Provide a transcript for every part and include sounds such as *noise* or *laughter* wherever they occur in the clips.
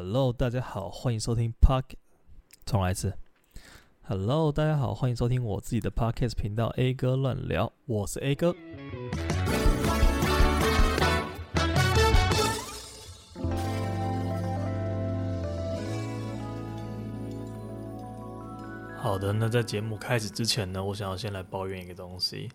Hello，大家好，欢迎收听 Park。重来一次。Hello，大家好，欢迎收听我自己的 Podcast 频道 A 哥乱聊，我是 A 哥。好的，那在节目开始之前呢，我想要先来抱怨一个东西，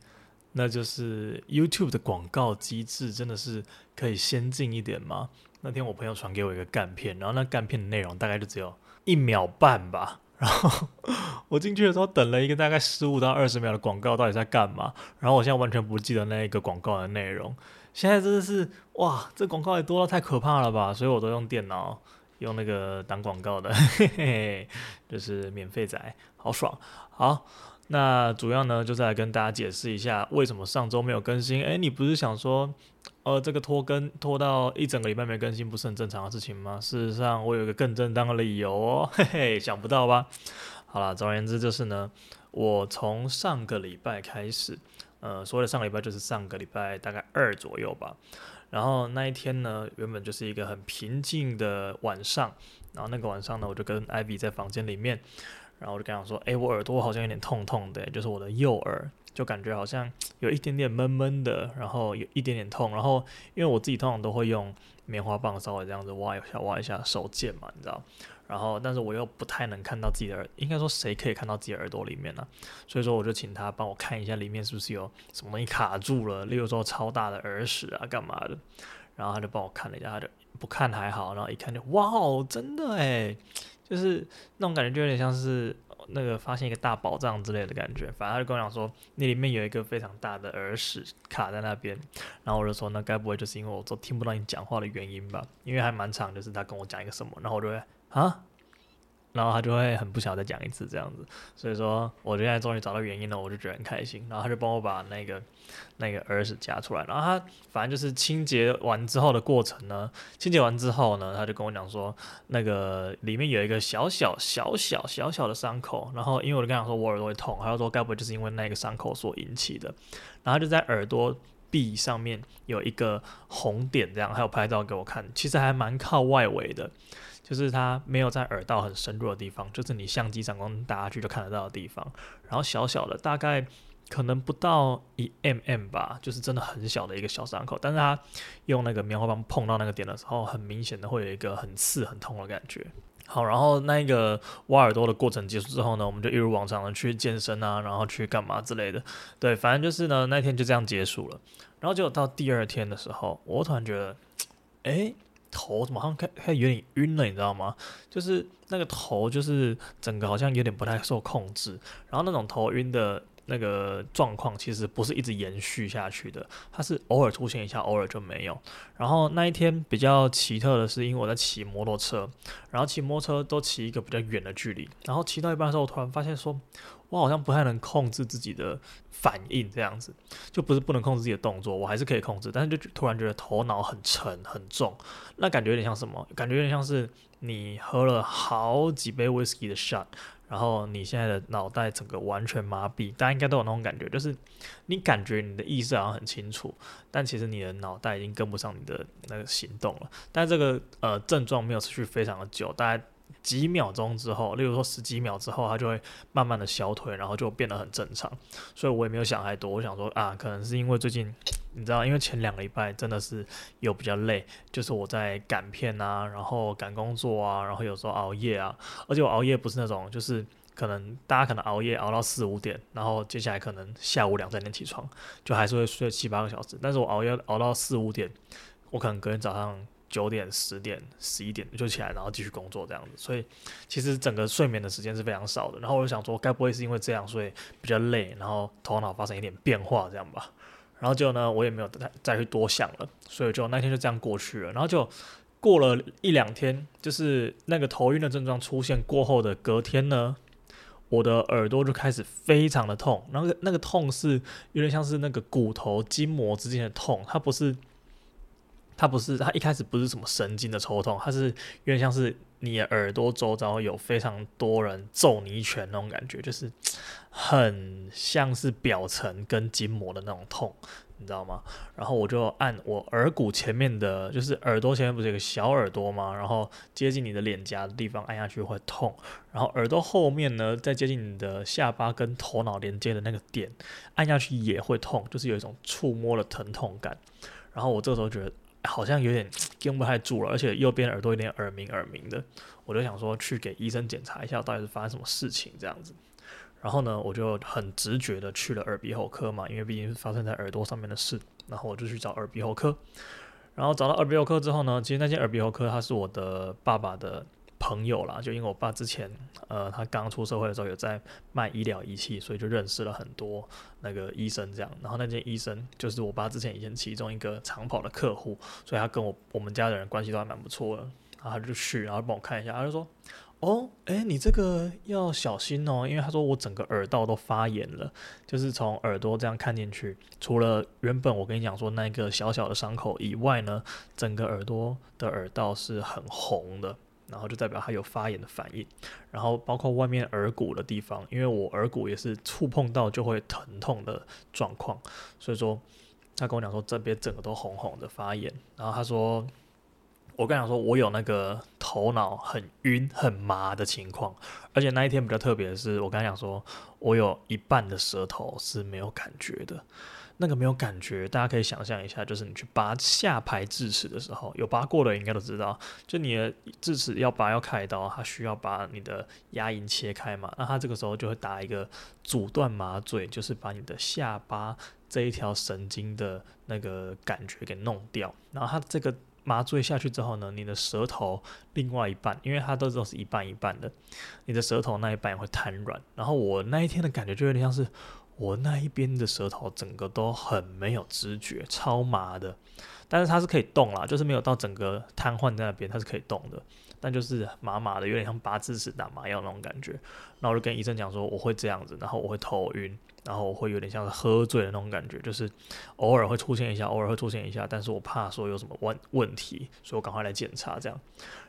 那就是 YouTube 的广告机制真的是可以先进一点吗？那天我朋友传给我一个干片，然后那干片的内容大概就只有一秒半吧。然后 *laughs* 我进去的时候等了一个大概十五到二十秒的广告，到底在干嘛？然后我现在完全不记得那一个广告的内容。现在真的是哇，这广告也多到太可怕了吧！所以我都用电脑用那个挡广告的，*laughs* 嘿嘿，就是免费仔，好爽。好，那主要呢就是来跟大家解释一下为什么上周没有更新。诶，你不是想说？呃，这个拖更拖到一整个礼拜没更新，不是很正常的事情吗？事实上，我有一个更正当的理由哦，嘿嘿，想不到吧？好了，总而言之就是呢，我从上个礼拜开始，呃，所谓的上个礼拜就是上个礼拜大概二左右吧。然后那一天呢，原本就是一个很平静的晚上，然后那个晚上呢，我就跟艾比在房间里面，然后我就跟他说，诶，我耳朵好像有点痛痛的，就是我的右耳。就感觉好像有一点点闷闷的，然后有一点点痛，然后因为我自己通常都会用棉花棒稍微这样子挖一下挖一下手贱嘛，你知道，然后但是我又不太能看到自己的耳，应该说谁可以看到自己耳朵里面呢？所以说我就请他帮我看一下里面是不是有什么东西卡住了，例如说超大的耳屎啊干嘛的，然后他就帮我看了一下，他就不看还好，然后一看就哇哦，真的诶，就是那种感觉就有点像是。那个发现一个大宝藏之类的感觉，反正他就跟我讲说，那里面有一个非常大的耳屎卡在那边，然后我就说，那该不会就是因为我都听不到你讲话的原因吧？因为还蛮长，就是他跟我讲一个什么，然后我就会啊。然后他就会很不想再讲一次这样子，所以说我现在终于找到原因了，我就觉得很开心。然后他就帮我把那个那个耳屎夹出来，然后他反正就是清洁完之后的过程呢，清洁完之后呢，他就跟我讲说，那个里面有一个小小小小小小的伤口，然后因为我就跟他说我耳朵会痛，他就说该不会就是因为那个伤口所引起的，然后就在耳朵壁上面有一个红点，这样还有拍照给我看，其实还蛮靠外围的。就是它没有在耳道很深入的地方，就是你相机闪光打下去就看得到的地方。然后小小的，大概可能不到一 mm 吧，就是真的很小的一个小伤口。但是它用那个棉花棒碰到那个点的时候，很明显的会有一个很刺、很痛的感觉。好，然后那个挖耳朵的过程结束之后呢，我们就一如往常的去健身啊，然后去干嘛之类的。对，反正就是呢，那天就这样结束了。然后结果到第二天的时候，我突然觉得，诶。头怎么好像开开有点晕了，你知道吗？就是那个头，就是整个好像有点不太受控制。然后那种头晕的那个状况，其实不是一直延续下去的，它是偶尔出现一下，偶尔就没有。然后那一天比较奇特的是，因为我在骑摩托车，然后骑摩托车都骑一个比较远的距离，然后骑到一半的时候，我突然发现说。我好像不太能控制自己的反应，这样子就不是不能控制自己的动作，我还是可以控制，但是就突然觉得头脑很沉很重，那感觉有点像什么？感觉有点像是你喝了好几杯 whisky 的 shot，然后你现在的脑袋整个完全麻痹，大家应该都有那种感觉，就是你感觉你的意识好像很清楚，但其实你的脑袋已经跟不上你的那个行动了。但这个呃症状没有持续非常的久，大概。几秒钟之后，例如说十几秒之后，它就会慢慢的消退，然后就变得很正常。所以我也没有想太多，我想说啊，可能是因为最近，你知道，因为前两个礼拜真的是有比较累，就是我在赶片啊，然后赶工作啊，然后有时候熬夜啊，而且我熬夜不是那种，就是可能大家可能熬夜熬到四五点，然后接下来可能下午两三点起床，就还是会睡七八个小时。但是我熬夜熬到四五点，我可能隔天早上。九点、十点、十一点就起来，然后继续工作这样子，所以其实整个睡眠的时间是非常少的。然后我就想说，该不会是因为这样，所以比较累，然后头脑发生一点变化这样吧？然后就呢，我也没有再再去多想了，所以就那天就这样过去了。然后就过了一两天，就是那个头晕的症状出现过后的隔天呢，我的耳朵就开始非常的痛，然后那个痛是有点像是那个骨头筋膜之间的痛，它不是。它不是，它一开始不是什么神经的抽痛，它是有点像是你的耳朵周遭有非常多人揍你一拳那种感觉，就是很像是表层跟筋膜的那种痛，你知道吗？然后我就按我耳骨前面的，就是耳朵前面不是有个小耳朵吗？然后接近你的脸颊的地方按下去会痛，然后耳朵后面呢，再接近你的下巴跟头脑连接的那个点按下去也会痛，就是有一种触摸的疼痛感。然后我这时候觉得好像有点跟不太住了，而且右边耳朵有点耳鸣耳鸣的，我就想说去给医生检查一下到底是发生什么事情这样子。然后呢，我就很直觉的去了耳鼻喉科嘛，因为毕竟是发生在耳朵上面的事。然后我就去找耳鼻喉科，然后找到耳鼻喉科之后呢，其实那间耳鼻喉科它是我的爸爸的朋友啦，就因为我爸之前呃他刚出社会的时候有在卖医疗仪器，所以就认识了很多那个医生这样。然后那间医生就是我爸之前以前其中一个长跑的客户，所以他跟我我们家的人关系都还蛮不错的。然后他就去，然后帮我看一下，他就说。哦，诶，你这个要小心哦，因为他说我整个耳道都发炎了，就是从耳朵这样看进去，除了原本我跟你讲说那个小小的伤口以外呢，整个耳朵的耳道是很红的，然后就代表它有发炎的反应，然后包括外面耳骨的地方，因为我耳骨也是触碰到就会疼痛的状况，所以说他跟我讲说这边整个都红红的发炎，然后他说。我跟你讲说，我有那个头脑很晕、很麻的情况，而且那一天比较特别的是，我跟你讲说，我有一半的舌头是没有感觉的。那个没有感觉，大家可以想象一下，就是你去拔下排智齿的时候，有拔过的应该都知道，就你的智齿要拔要开刀，它需要把你的牙龈切开嘛，那它这个时候就会打一个阻断麻醉，就是把你的下巴这一条神经的那个感觉给弄掉，然后它这个。麻醉下去之后呢，你的舌头另外一半，因为它都都是一半一半的，你的舌头那一半也会瘫软。然后我那一天的感觉就有点像是我那一边的舌头整个都很没有知觉，超麻的。但是它是可以动啦，就是没有到整个瘫痪在那边，它是可以动的。但就是麻麻的，有点像拔智齿打麻药那种感觉。然后我就跟医生讲说我会这样子，然后我会头晕。然后会有点像是喝醉的那种感觉，就是偶尔会出现一下，偶尔会出现一下，但是我怕说有什么问问题，所以我赶快来检查这样。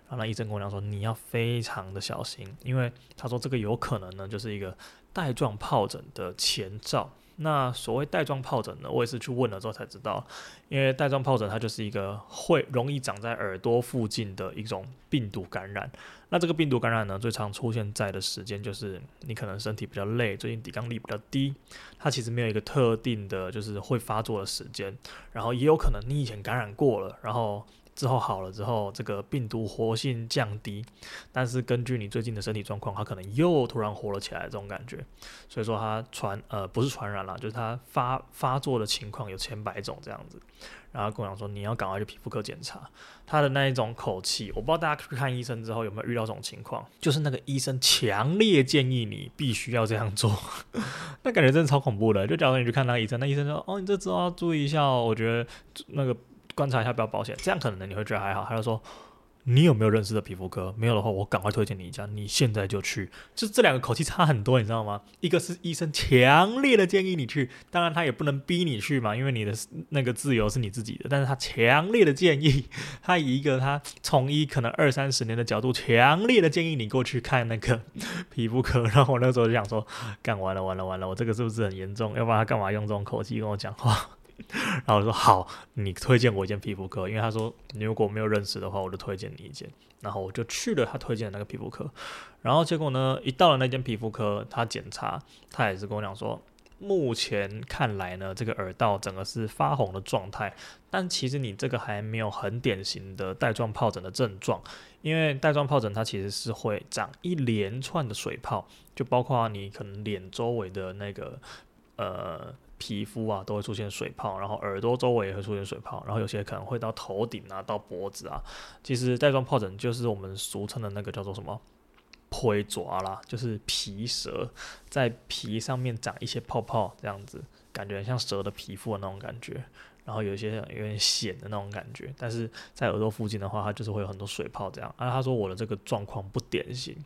然后那医生跟我讲说，你要非常的小心，因为他说这个有可能呢，就是一个带状疱疹的前兆。那所谓带状疱疹呢，我也是去问了之后才知道，因为带状疱疹它就是一个会容易长在耳朵附近的一种病毒感染。那这个病毒感染呢，最常出现在的时间就是你可能身体比较累，最近抵抗力比较低，它其实没有一个特定的就是会发作的时间，然后也有可能你以前感染过了，然后。之后好了之后，这个病毒活性降低，但是根据你最近的身体状况，它可能又突然活了起来，这种感觉。所以说它传呃不是传染了，就是它发发作的情况有千百种这样子。然后跟我讲说，你要赶快去皮肤科检查。他的那一种口气，我不知道大家去看医生之后有没有遇到这种情况，就是那个医生强烈建议你必须要这样做，*laughs* 那感觉真的超恐怖的。就假如你去看那个医生，那医生说哦，你这之后要注意一下哦，我觉得那个。观察一下比较保险，这样可能你会觉得还好。他就说，你有没有认识的皮肤科？没有的话，我赶快推荐你一家，你现在就去。就这两个口气差很多，你知道吗？一个是医生强烈的建议你去，当然他也不能逼你去嘛，因为你的那个自由是你自己的。但是他强烈的建议，*laughs* 他以一个他从医可能二三十年的角度，强烈的建议你过去看那个 *laughs* 皮肤科。然后我那时候就想说，干完了，完了，完了，我这个是不是很严重？要不然他干嘛用这种口气跟我讲话？然后我说好，你推荐我一间皮肤科，因为他说你如果没有认识的话，我就推荐你一间。然后我就去了他推荐的那个皮肤科，然后结果呢，一到了那间皮肤科，他检查，他也是跟我讲说，目前看来呢，这个耳道整个是发红的状态，但其实你这个还没有很典型的带状疱疹的症状，因为带状疱疹它其实是会长一连串的水泡，就包括你可能脸周围的那个呃。皮肤啊都会出现水泡，然后耳朵周围也会出现水泡，然后有些可能会到头顶啊，到脖子啊。其实带状疱疹就是我们俗称的那个叫做什么皮蛇啦，就是皮蛇在皮上面长一些泡泡，这样子感觉像蛇的皮肤的那种感觉。然后有一些有点咸的那种感觉，但是在耳朵附近的话，它就是会有很多水泡这样。而、啊、他说我的这个状况不典型，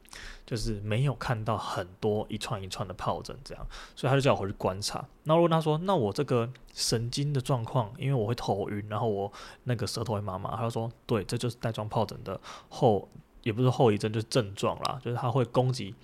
就是没有看到很多一串一串的疱疹这样，所以他就叫我回去观察。那如果他说，那我这个神经的状况，因为我会头晕，然后我那个舌头会麻麻，他就说，对，这就是带状疱疹的后，也不是后遗症，就是症状啦，就是它会攻击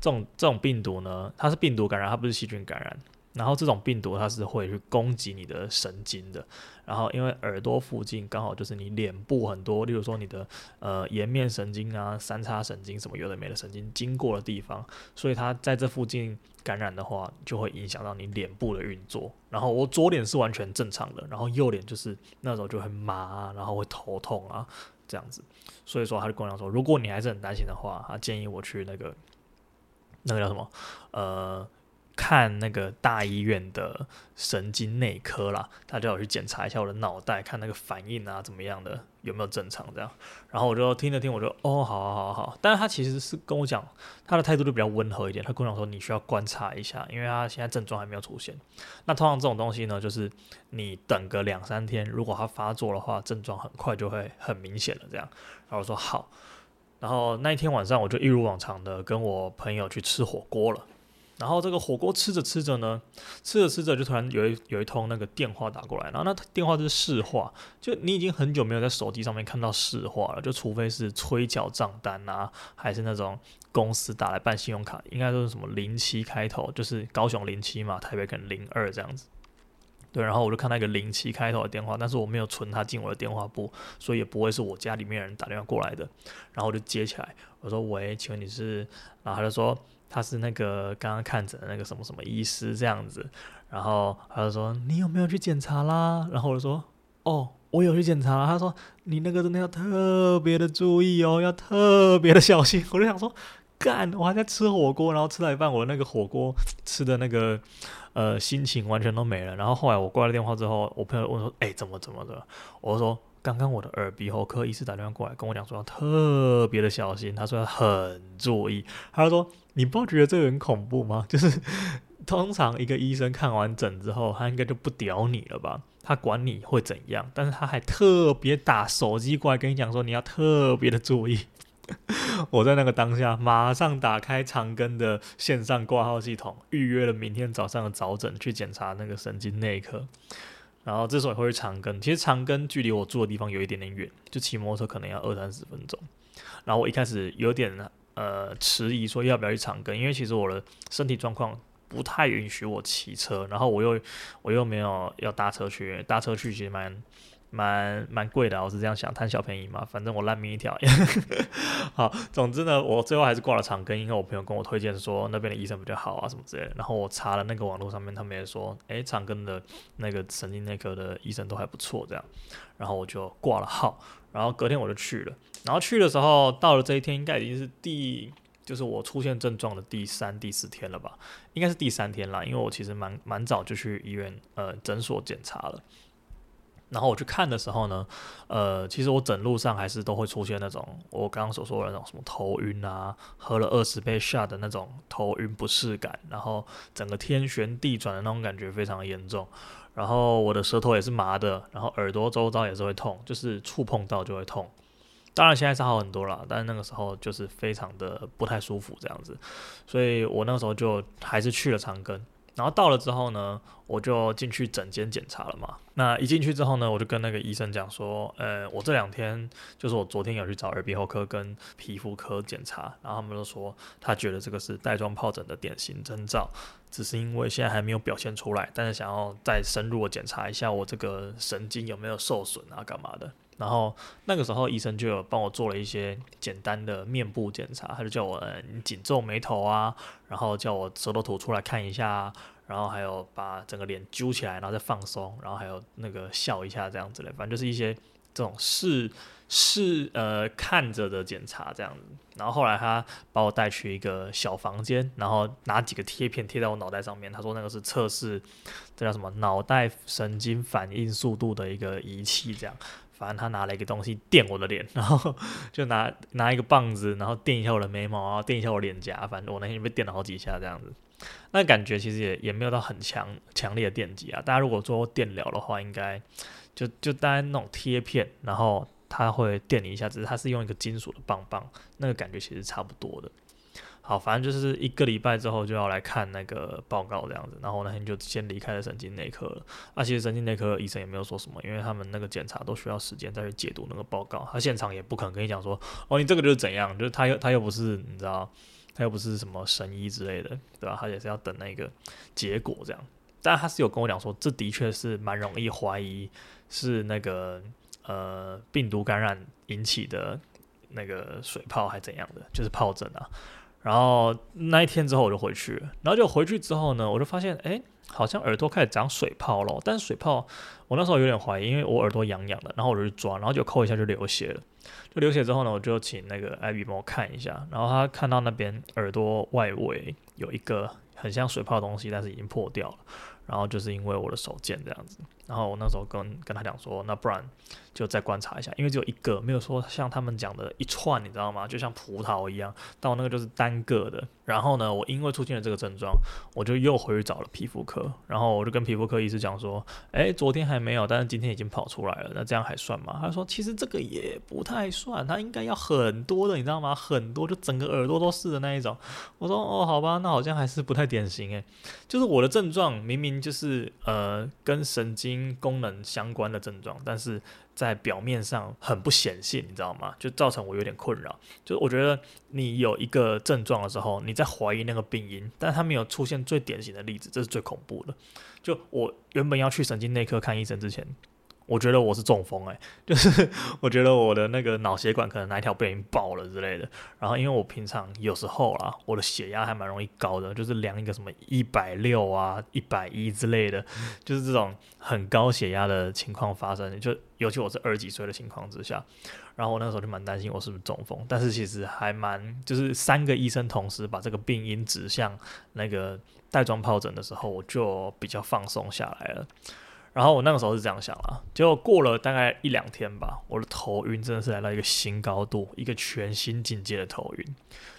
这种这种病毒呢，它是病毒感染，它不是细菌感染。然后这种病毒它是会去攻击你的神经的。然后因为耳朵附近刚好就是你脸部很多，例如说你的呃颜面神经啊、三叉神经什么有的没的神经经过的地方，所以它在这附近感染的话，就会影响到你脸部的运作。然后我左脸是完全正常的，然后右脸就是那时候就很麻啊，然后会头痛啊这样子。所以说他就跟我讲说，如果你还是很担心的话，他建议我去那个。那个叫什么？呃，看那个大医院的神经内科啦，他叫我去检查一下我的脑袋，看那个反应啊怎么样的，有没有正常这样。然后我就听了听，我就哦，好好好好。但是他其实是跟我讲，他的态度就比较温和一点。他跟我讲说，你需要观察一下，因为他现在症状还没有出现。那通常这种东西呢，就是你等个两三天，如果他发作的话，症状很快就会很明显了这样。然后我说好。然后那一天晚上，我就一如往常的跟我朋友去吃火锅了。然后这个火锅吃着吃着呢，吃着吃着就突然有一有一通那个电话打过来，然后那电话就是市话，就你已经很久没有在手机上面看到市话了，就除非是催缴账单啊，还是那种公司打来办信用卡，应该都是什么零七开头，就是高雄零七嘛，台北可能零二这样子。对，然后我就看到一个零七开头的电话，但是我没有存他进我的电话簿，所以也不会是我家里面人打电话过来的。然后我就接起来，我说：“喂，请问你是？”然后他就说：“他是那个刚刚看诊的那个什么什么医师这样子。”然后他就说：“你有没有去检查啦？”然后我就说：“哦，我有去检查。”他说：“你那个真的要特别的注意哦，要特别的小心。”我就想说。干！我还在吃火锅，然后吃到一半，我那个火锅吃的那个呃心情完全都没了。然后后来我挂了电话之后，我朋友问说：“哎、怎么怎么的？”我说：“刚刚我的耳鼻喉科医师打电话过来跟我讲说要特别的小心，他说很注意。”他说：“你不觉得这个很恐怖吗？*laughs* 就是通常一个医生看完诊之后，他应该就不屌你了吧？他管你会怎样，但是他还特别打手机过来跟你讲说你要特别的注意。” *laughs* 我在那个当下，马上打开长庚的线上挂号系统，预约了明天早上的早诊去检查那个神经内科。然后这时候也会去长庚，其实长庚距离我住的地方有一点点远，就骑摩托车可能要二三十分钟。然后我一开始有点呃迟疑，说要不要去长庚，因为其实我的身体状况不太允许我骑车，然后我又我又没有要搭车去，搭车去其实蛮。蛮蛮贵的，我是这样想，贪小便宜嘛，反正我烂命一条。*laughs* 好，总之呢，我最后还是挂了长庚，因为我朋友跟我推荐说那边的医生比较好啊，什么之类的。然后我查了那个网络上面，他们也说，诶，长庚的那个神经内科的医生都还不错，这样。然后我就挂了号，然后隔天我就去了。然后去的时候，到了这一天，应该已经是第，就是我出现症状的第三、第四天了吧？应该是第三天啦，因为我其实蛮蛮早就去医院呃诊所检查了。然后我去看的时候呢，呃，其实我整路上还是都会出现那种我刚刚所说的那种什么头晕啊，喝了二十杯 shot 的那种头晕不适感，然后整个天旋地转的那种感觉非常严重，然后我的舌头也是麻的，然后耳朵周遭也是会痛，就是触碰到就会痛。当然现在是好很多了，但是那个时候就是非常的不太舒服这样子，所以我那个时候就还是去了长庚。然后到了之后呢，我就进去诊间检查了嘛。那一进去之后呢，我就跟那个医生讲说，呃，我这两天就是我昨天有去找耳鼻喉科跟皮肤科检查，然后他们都说他觉得这个是带状疱疹的典型征兆，只是因为现在还没有表现出来，但是想要再深入的检查一下我这个神经有没有受损啊，干嘛的。然后那个时候医生就有帮我做了一些简单的面部检查，他就叫我呃紧皱眉头啊，然后叫我舌头吐出来看一下，然后还有把整个脸揪起来，然后再放松，然后还有那个笑一下这样子的，反正就是一些这种试试呃看着的检查这样子。然后后来他把我带去一个小房间，然后拿几个贴片贴在我脑袋上面，他说那个是测试这叫什么脑袋神经反应速度的一个仪器这样。反正他拿了一个东西电我的脸，然后就拿拿一个棒子，然后电一下我的眉毛啊，电一下我脸颊。反正我那天被电了好几下这样子，那感觉其实也也没有到很强强烈的电击啊。大家如果做电疗的话，应该就就当然那种贴片，然后他会电你一下，只是他是用一个金属的棒棒，那个感觉其实差不多的。好，反正就是一个礼拜之后就要来看那个报告这样子，然后那天就先离开了神经内科了。啊，其实神经内科医生也没有说什么，因为他们那个检查都需要时间再去解读那个报告，他现场也不可能跟你讲说，哦，你这个就是怎样，就是他又他又不是你知道，他又不是什么神医之类的，对吧？他也是要等那个结果这样。但他是有跟我讲说，这的确是蛮容易怀疑是那个呃病毒感染引起的那个水泡还怎样的，就是疱疹啊。然后那一天之后我就回去，然后就回去之后呢，我就发现哎，好像耳朵开始长水泡了。但是水泡我那时候有点怀疑，因为我耳朵痒痒的，然后我就去抓，然后就抠一下就流血了。就流血之后呢，我就请那个艾比帮我看一下，然后他看到那边耳朵外围有一个很像水泡的东西，但是已经破掉了。然后就是因为我的手贱这样子，然后我那时候跟跟他讲说，那不然就再观察一下，因为只有一个，没有说像他们讲的一串，你知道吗？就像葡萄一样，但我那个就是单个的。然后呢，我因为出现了这个症状，我就又回去找了皮肤科，然后我就跟皮肤科医师讲说，哎，昨天还没有，但是今天已经跑出来了，那这样还算吗？他说其实这个也不太算，他应该要很多的，你知道吗？很多，就整个耳朵都是的那一种。我说哦，好吧，那好像还是不太典型诶，就是我的症状明明。就是呃，跟神经功能相关的症状，但是在表面上很不显性，你知道吗？就造成我有点困扰。就我觉得你有一个症状的时候，你在怀疑那个病因，但它没有出现最典型的例子，这是最恐怖的。就我原本要去神经内科看医生之前。我觉得我是中风诶、欸，就是 *laughs* 我觉得我的那个脑血管可能哪一条不小心爆了之类的。然后因为我平常有时候啦，我的血压还蛮容易高的，就是量一个什么一百六啊、一百一之类的，就是这种很高血压的情况发生。就尤其我是二十几岁的情况之下，然后我那时候就蛮担心我是不是中风。但是其实还蛮，就是三个医生同时把这个病因指向那个带状疱疹的时候，我就比较放松下来了。然后我那个时候是这样想啦，结果过了大概一两天吧，我的头晕真的是来到一个新高度，一个全新境界的头晕。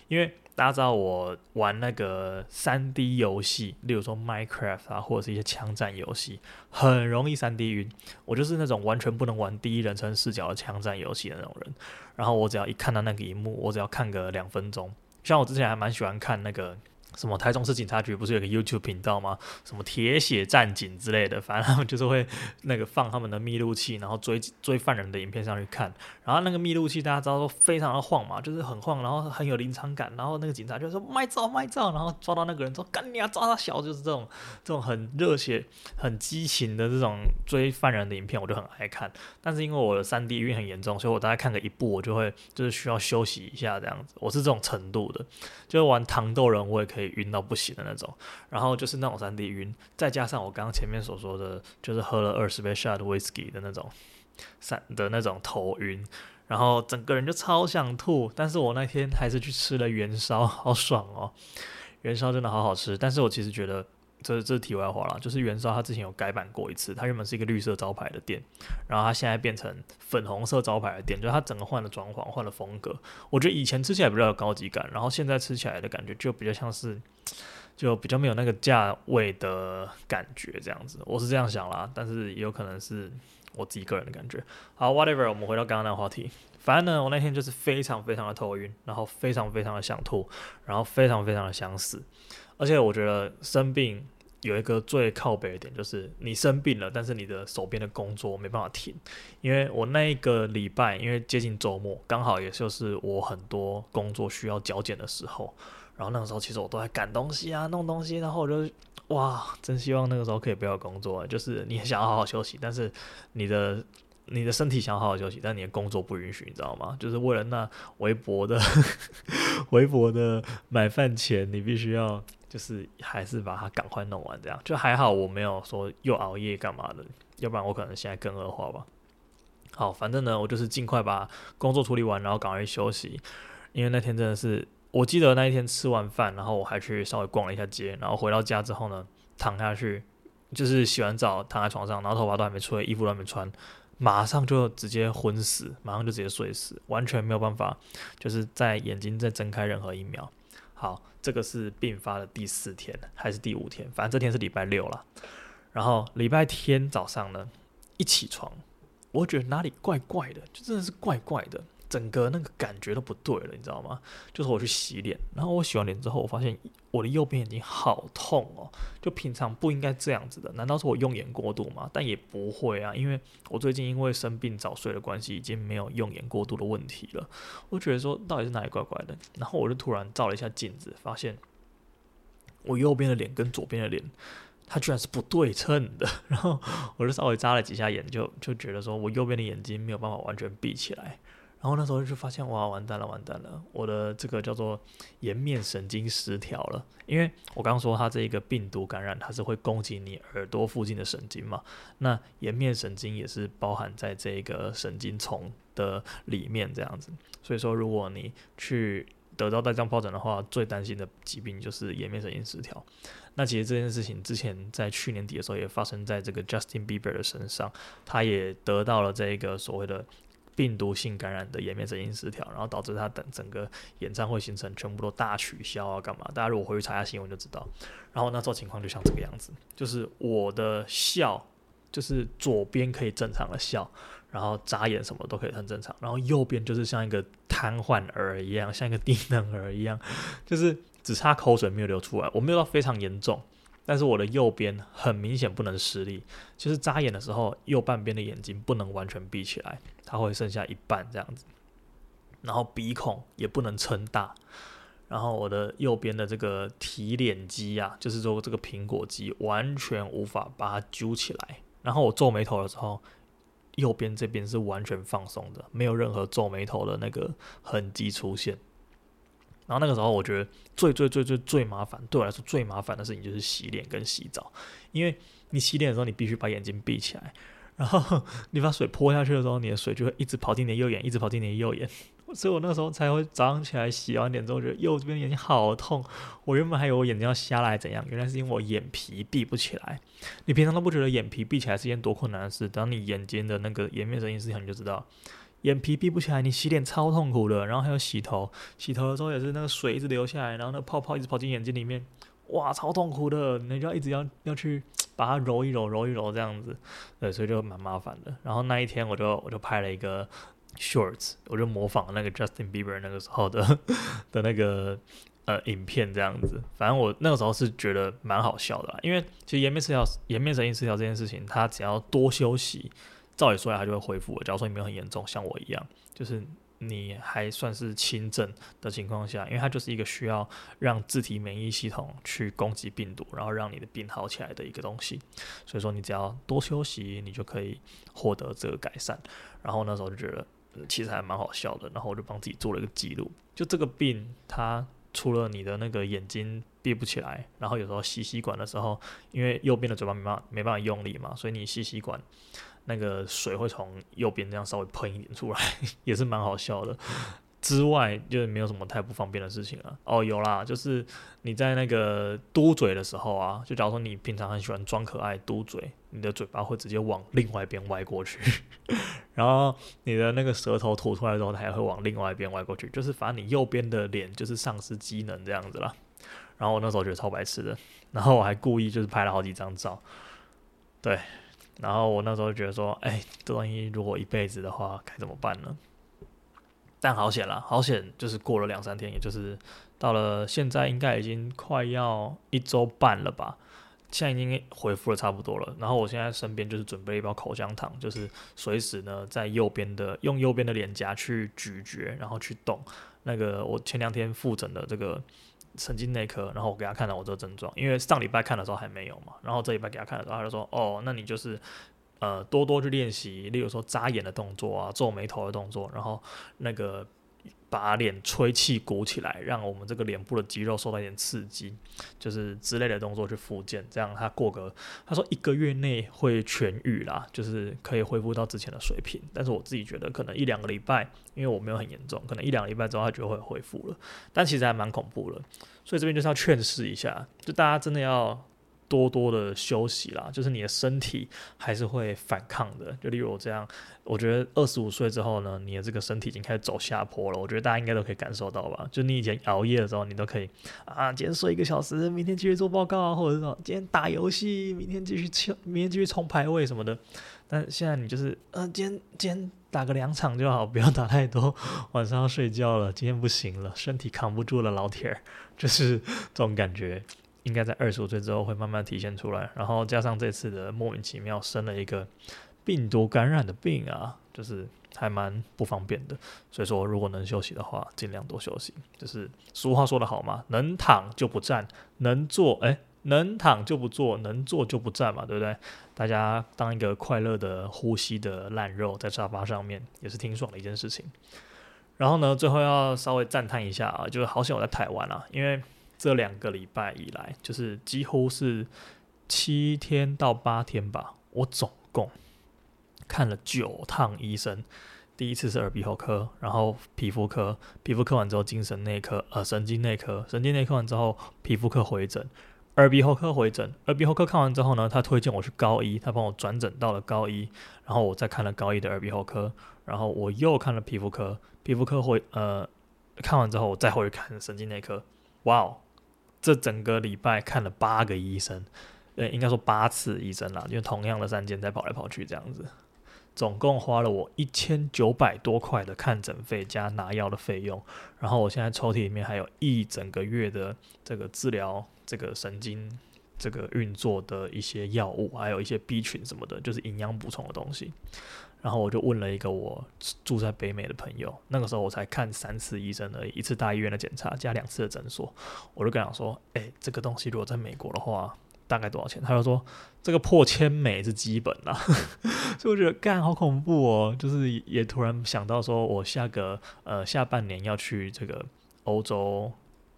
因为大家知道我玩那个 3D 游戏，例如说 Minecraft 啊，或者是一些枪战游戏，很容易 3D 晕。我就是那种完全不能玩第一人称视角的枪战游戏的那种人。然后我只要一看到那个萤幕，我只要看个两分钟。像我之前还蛮喜欢看那个。什么台中市警察局不是有个 YouTube 频道吗？什么铁血战警之类的，反正他们就是会那个放他们的密录器，然后追追犯人的影片上去看。然后那个密录器大家知道都非常的晃嘛，就是很晃，然后很有临场感。然后那个警察就说卖照卖照，然后抓到那个人说干你啊，抓他小，就是这种这种很热血、很激情的这种追犯人的影片，我就很爱看。但是因为我的 3D 晕很严重，所以我大概看个一部，我就会就是需要休息一下这样子。我是这种程度的，就是玩糖豆人我也可以。晕到不行的那种，然后就是那种三 D 晕，再加上我刚刚前面所说的，就是喝了二十杯 shot whisky 的那种三的那种头晕，然后整个人就超想吐。但是我那天还是去吃了元烧，好爽哦！元烧真的好好吃。但是我其实觉得。这这题外话啦，就是元烧它之前有改版过一次，它原本是一个绿色招牌的店，然后它现在变成粉红色招牌的店，就是他整个换了装潢，换了风格。我觉得以前吃起来比较有高级感，然后现在吃起来的感觉就比较像是，就比较没有那个价位的感觉这样子。我是这样想啦，但是也有可能是我自己个人的感觉。好，whatever，我们回到刚刚那个话题。反正呢，我那天就是非常非常的头晕，然后非常非常的想吐，然后非常非常的想死。而且我觉得生病有一个最靠北的点，就是你生病了，但是你的手边的工作没办法停。因为我那一个礼拜，因为接近周末，刚好也就是我很多工作需要交件的时候。然后那个时候，其实我都在赶东西啊，弄东西。然后我就哇，真希望那个时候可以不要工作。就是你想要好好休息，但是你的你的身体想好好休息，但你的工作不允许，你知道吗？就是为了那微薄的 *laughs* 微薄的买饭钱，你必须要。就是还是把它赶快弄完，这样就还好。我没有说又熬夜干嘛的，要不然我可能现在更恶化吧。好，反正呢，我就是尽快把工作处理完，然后赶快休息。因为那天真的是，我记得那一天吃完饭，然后我还去稍微逛了一下街，然后回到家之后呢，躺下去就是洗完澡躺在床上，然后头发都还没吹，衣服都还没穿，马上就直接昏死，马上就直接睡死，完全没有办法，就是在眼睛再睁开任何一秒。好，这个是病发的第四天还是第五天？反正这天是礼拜六了。然后礼拜天早上呢，一起床，我觉得哪里怪怪的，就真的是怪怪的。整个那个感觉都不对了，你知道吗？就是我去洗脸，然后我洗完脸之后，我发现我的右边眼睛好痛哦，就平常不应该这样子的，难道是我用眼过度吗？但也不会啊，因为我最近因为生病早睡的关系，已经没有用眼过度的问题了。我觉得说到底是哪里怪怪的，然后我就突然照了一下镜子，发现我右边的脸跟左边的脸它居然是不对称的。*laughs* 然后我就稍微眨了几下眼，就就觉得说我右边的眼睛没有办法完全闭起来。然后那时候就发现哇，完蛋了，完蛋了！我的这个叫做颜面神经失调了。因为我刚刚说它这一个病毒感染，它是会攻击你耳朵附近的神经嘛。那颜面神经也是包含在这个神经丛的里面这样子。所以说，如果你去得到带状疱疹的话，最担心的疾病就是颜面神经失调。那其实这件事情之前在去年底的时候也发生在这个 Justin Bieber 的身上，他也得到了这个所谓的。病毒性感染的颜面神经失调，然后导致他等整个演唱会行程全部都大取消啊，干嘛？大家如果回去查一下新闻就知道。然后那时候情况就像这个样子，就是我的笑，就是左边可以正常的笑，然后眨眼什么都可以很正常，然后右边就是像一个瘫痪儿一样，像一个低能儿一样，就是只差口水没有流出来，我没有到非常严重。但是我的右边很明显不能施力，就是眨眼的时候，右半边的眼睛不能完全闭起来，它会剩下一半这样子。然后鼻孔也不能撑大，然后我的右边的这个提脸肌啊，就是说这个苹果肌完全无法把它揪起来。然后我皱眉头的时候，右边这边是完全放松的，没有任何皱眉头的那个痕迹出现。然后那个时候，我觉得最最最最最麻烦，对我来说最麻烦的事情就是洗脸跟洗澡，因为你洗脸的时候，你必须把眼睛闭起来，然后 *laughs* 你把水泼下去的时候，你的水就会一直跑进你的右眼，一直跑进你的右眼，*laughs* 所以我那个时候才会早上起来洗完脸之后，觉得右边眼睛好痛，我原本还以为我眼睛要瞎了还怎样，原来是因为我眼皮闭不起来。你平常都不觉得眼皮闭起来是一件多困难的事，当你眼睛的那个颜面神经失调，你就知道。眼皮闭不起来，你洗脸超痛苦的。然后还有洗头，洗头的时候也是那个水一直流下来，然后那泡泡一直跑进眼睛里面，哇，超痛苦的。你就要一直要要去把它揉一揉，揉一揉这样子，对，所以就蛮麻烦的。然后那一天我就我就拍了一个 shorts，我就模仿那个 Justin Bieber 那个时候的 *laughs* 的那个呃影片这样子。反正我那个时候是觉得蛮好笑的，因为其实颜面失调、颜面神经失调这件事情，它只要多休息。照理说来，它就会恢复了。假如说你没有很严重，像我一样，就是你还算是轻症的情况下，因为它就是一个需要让自体免疫系统去攻击病毒，然后让你的病好起来的一个东西。所以说，你只要多休息，你就可以获得这个改善。然后那时候就觉得，其实还蛮好笑的。然后我就帮自己做了一个记录，就这个病，它除了你的那个眼睛闭不起来，然后有时候吸吸管的时候，因为右边的嘴巴没办法没办法用力嘛，所以你吸吸管。那个水会从右边这样稍微喷一点出来，*laughs* 也是蛮好笑的。之外，就没有什么太不方便的事情了。哦，有啦，就是你在那个嘟嘴的时候啊，就假如说你平常很喜欢装可爱嘟嘴，你的嘴巴会直接往另外一边歪过去，*laughs* 然后你的那个舌头吐出来之后，它也会往另外一边歪过去，就是反正你右边的脸就是丧失机能这样子啦。然后我那时候觉得超白痴的，然后我还故意就是拍了好几张照，对。然后我那时候觉得说，哎，这东西如果一辈子的话，该怎么办呢？但好险啦，好险，就是过了两三天，也就是到了现在，应该已经快要一周半了吧。现在已经恢复了差不多了。然后我现在身边就是准备一包口香糖，就是随时呢在右边的用右边的脸颊去咀嚼，然后去动。那个我前两天复诊的这个。神经内科，然后我给他看了我这个症状，因为上礼拜看的时候还没有嘛，然后这礼拜给他看的时候，他就说，哦，那你就是，呃，多多去练习，例如说眨眼的动作啊，皱眉头的动作，然后那个。把脸吹气鼓起来，让我们这个脸部的肌肉受到一点刺激，就是之类的动作去复健，这样他过个他说一个月内会痊愈啦，就是可以恢复到之前的水平。但是我自己觉得可能一两个礼拜，因为我没有很严重，可能一两个礼拜之后他就会恢复了。但其实还蛮恐怖的，所以这边就是要劝示一下，就大家真的要。多多的休息啦，就是你的身体还是会反抗的。就例如我这样，我觉得二十五岁之后呢，你的这个身体已经开始走下坡了。我觉得大家应该都可以感受到吧？就你以前熬夜的时候，你都可以啊，今天睡一个小时，明天继续做报告，或者是说今天打游戏，明天继续冲，明天继续冲排位什么的。但现在你就是，呃，今天今天打个两场就好，不要打太多，*laughs* 晚上要睡觉了，今天不行了，身体扛不住了，老铁儿，就是这种感觉。应该在二十五岁之后会慢慢体现出来，然后加上这次的莫名其妙生了一个病毒感染的病啊，就是还蛮不方便的。所以说，如果能休息的话，尽量多休息。就是俗话说得好嘛，能躺就不站，能坐哎，能躺就不坐，能坐就不站嘛，对不对？大家当一个快乐的呼吸的烂肉在沙发上面，也是挺爽的一件事情。然后呢，最后要稍微赞叹一下啊，就是好险我在台湾啊，因为这两个礼拜以来，就是几乎是七天到八天吧，我总共看了九趟医生。第一次是耳鼻喉科，然后皮肤科，皮肤科完之后精神内科，呃，神经内科，神经内科完之后皮肤科回诊，耳鼻喉科回诊，耳鼻喉科看完之后呢，他推荐我去高一，他帮我转诊到了高一，然后我再看了高一的耳鼻喉科，然后我又看了皮肤科，皮肤科回呃看完之后我再回去看神经内科，哇哦，这整个礼拜看了八个医生，呃，应该说八次医生啦，因为同样的三间在跑来跑去这样子。总共花了我一千九百多块的看诊费加拿药的费用，然后我现在抽屉里面还有一整个月的这个治疗这个神经这个运作的一些药物，还有一些 B 群什么的，就是营养补充的东西。然后我就问了一个我住在北美的朋友，那个时候我才看三次医生而已，一次大医院的检查加两次的诊所，我就跟他说：“诶，这个东西如果在美国的话。”大概多少钱？他就说这个破千美是基本啦，*laughs* 所以我觉得干好恐怖哦。就是也突然想到说，我下个呃下半年要去这个欧洲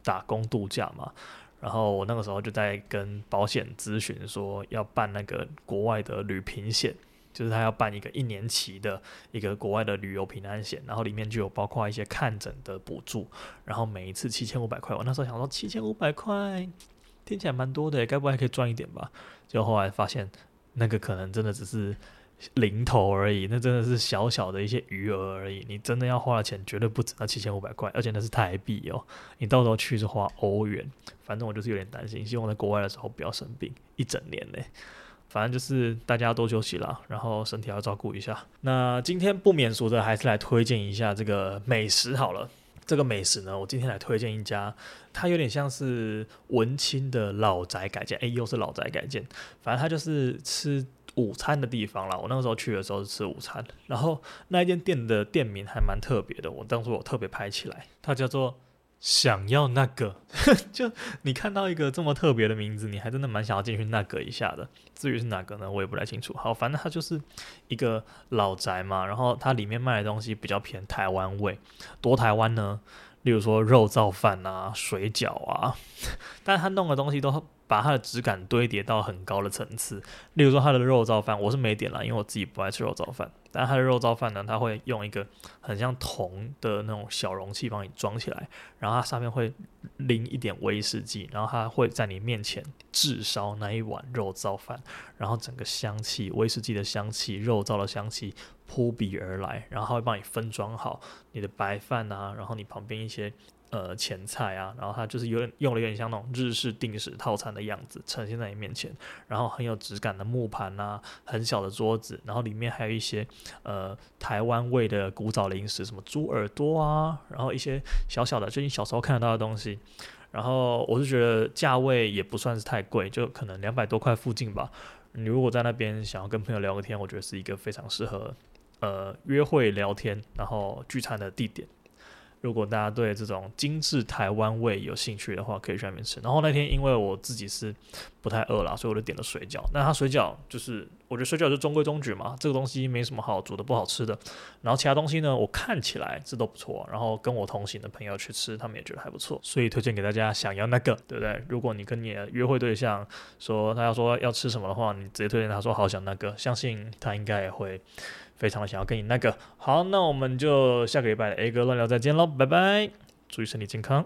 打工度假嘛，然后我那个时候就在跟保险咨询说要办那个国外的旅平险，就是他要办一个一年期的一个国外的旅游平安险，然后里面就有包括一些看诊的补助，然后每一次七千五百块。我那时候想说七千五百块。听起来蛮多的，该不会还可以赚一点吧？就后来发现，那个可能真的只是零头而已，那真的是小小的一些余额而已。你真的要花的钱绝对不止那七千五百块，而且那是台币哦。你到时候去是花欧元，反正我就是有点担心，希望在国外的时候不要生病一整年嘞。反正就是大家多休息啦，然后身体要照顾一下。那今天不免俗的，还是来推荐一下这个美食好了。这个美食呢，我今天来推荐一家，它有点像是文青的老宅改建，诶，又是老宅改建，反正它就是吃午餐的地方啦。我那个时候去的时候是吃午餐，然后那一间店的店名还蛮特别的，我当初我特别拍起来，它叫做。想要那个，*laughs* 就你看到一个这么特别的名字，你还真的蛮想要进去那个一下的。至于是哪个呢，我也不太清楚。好，反正它就是一个老宅嘛，然后它里面卖的东西比较偏台湾味，多台湾呢？例如说肉燥饭啊、水饺啊，*laughs* 但它弄的东西都把它的质感堆叠到很高的层次。例如说它的肉燥饭，我是没点啦，因为我自己不爱吃肉燥饭。但它的肉燥饭呢，他会用一个很像铜的那种小容器帮你装起来，然后它上面会淋一点威士忌，然后它会在你面前炙烧那一碗肉燥饭，然后整个香气，威士忌的香气、肉燥的香气。扑鼻而来，然后他会帮你分装好你的白饭啊，然后你旁边一些呃前菜啊，然后它就是有点用了有点像那种日式定食套餐的样子呈现在你面前，然后很有质感的木盘啊，很小的桌子，然后里面还有一些呃台湾味的古早零食，什么猪耳朵啊，然后一些小小的就你小时候看得到的东西，然后我是觉得价位也不算是太贵，就可能两百多块附近吧。你如果在那边想要跟朋友聊个天，我觉得是一个非常适合。呃，约会聊天，然后聚餐的地点。如果大家对这种精致台湾味有兴趣的话，可以去那边吃。然后那天因为我自己是不太饿啦，所以我就点了水饺。那它水饺就是，我觉得水饺就中规中矩嘛，这个东西没什么好煮的不好吃的。然后其他东西呢，我看起来这都不错。然后跟我同行的朋友去吃，他们也觉得还不错，所以推荐给大家。想要那个，对不对？如果你跟你的约会对象说他要说要吃什么的话，你直接推荐他说好想那个，相信他应该也会。非常的想要跟你那个好，那我们就下个礼拜的 A 哥乱聊再见喽，拜拜，注意身体健康。